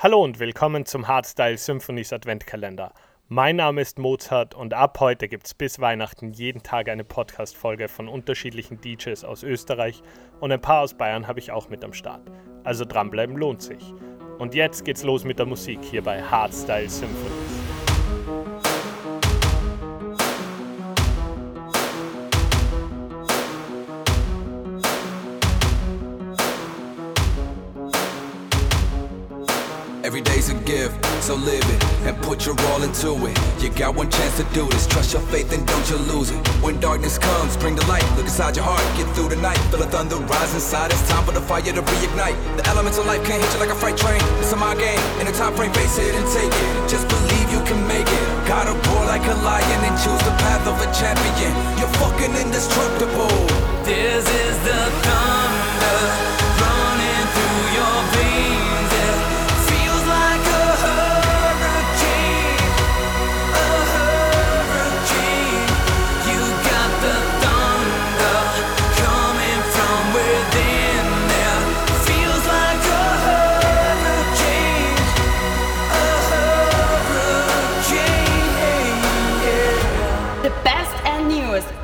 Hallo und willkommen zum Hardstyle Symphonies Adventkalender. Mein Name ist Mozart und ab heute gibt es bis Weihnachten jeden Tag eine Podcast-Folge von unterschiedlichen DJs aus Österreich und ein paar aus Bayern habe ich auch mit am Start. Also dranbleiben lohnt sich. Und jetzt geht's los mit der Musik hier bei Hardstyle Symphonies. Gift, so live it and put your all into it. You got one chance to do this. Trust your faith and don't you lose it. When darkness comes, bring the light. Look inside your heart, get through the night. Feel the thunder rise inside. It's time for the fire to reignite. The elements of life can't hit you like a freight train. It's a my game. In a time frame, face it and take it. Just believe you can make it. Gotta roar like a lion and choose the path of a champion. You're fucking indestructible. This is the thunder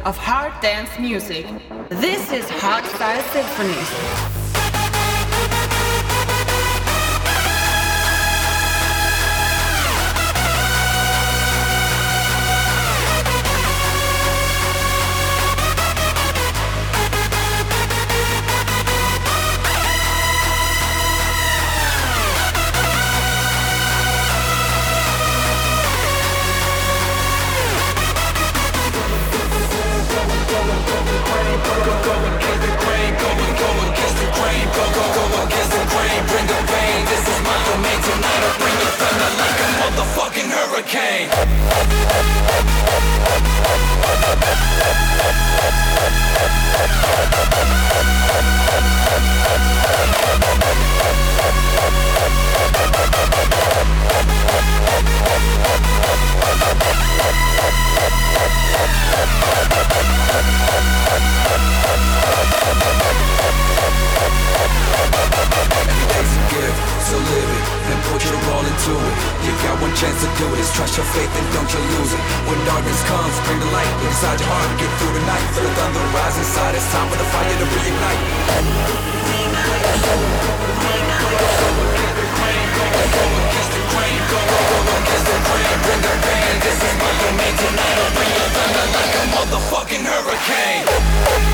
of hard dance music. This is Hardstyle Symphonies. Motherfucking hurricane. Hurricane.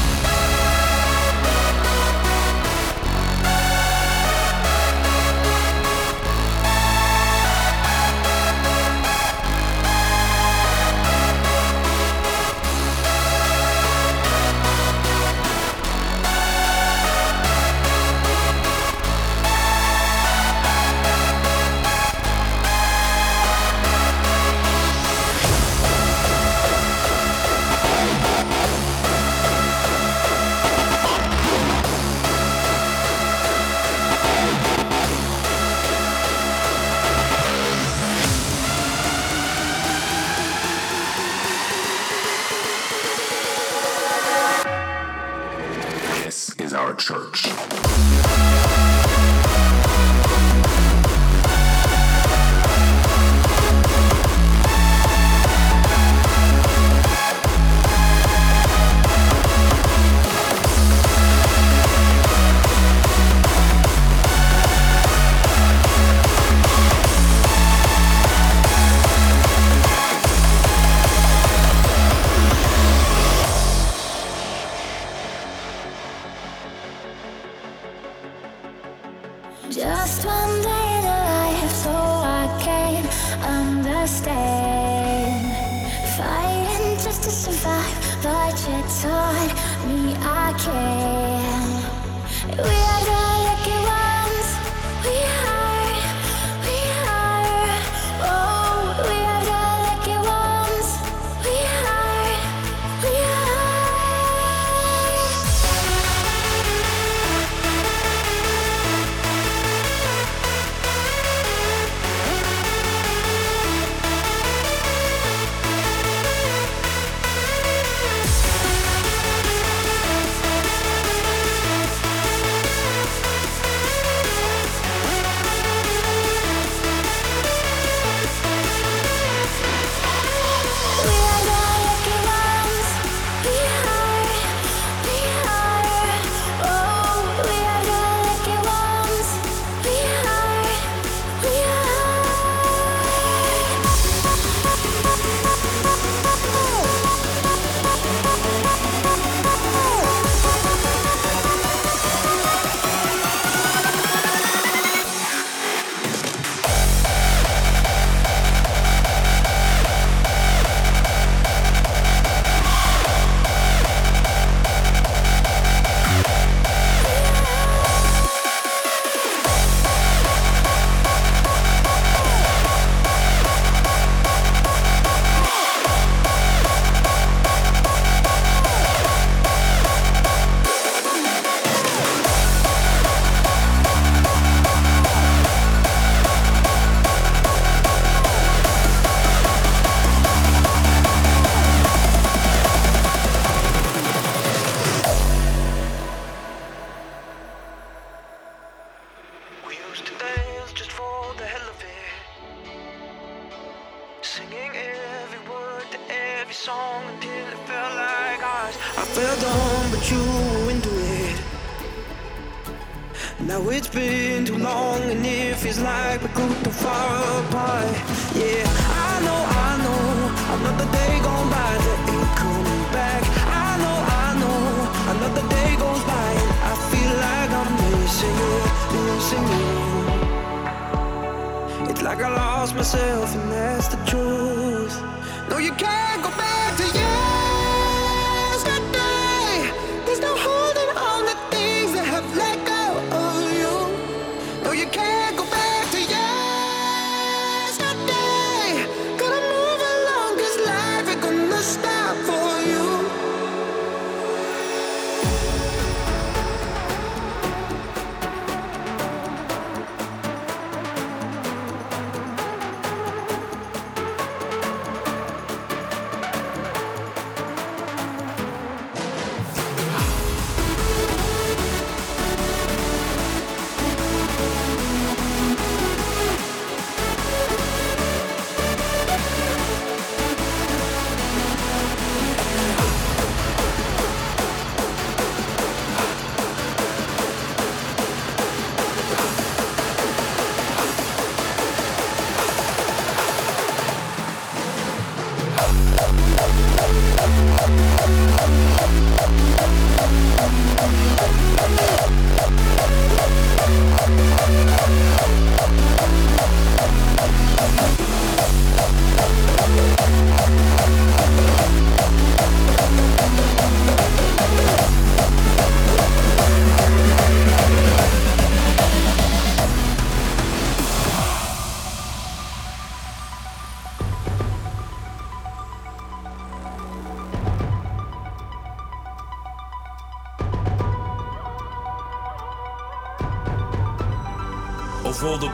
lost myself, and that's the truth. No, you can't go back to you.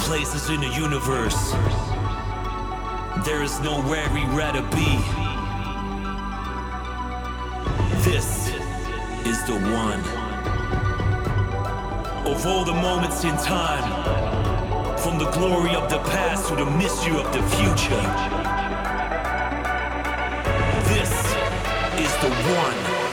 places in the universe. There is nowhere we rather be. This is the one. Of all the moments in time, from the glory of the past to the mystery of the future, this is the one.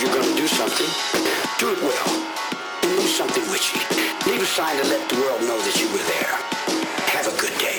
you're gonna do something, do it well. And do something witchy. Leave a sign to let the world know that you were there. Have a good day.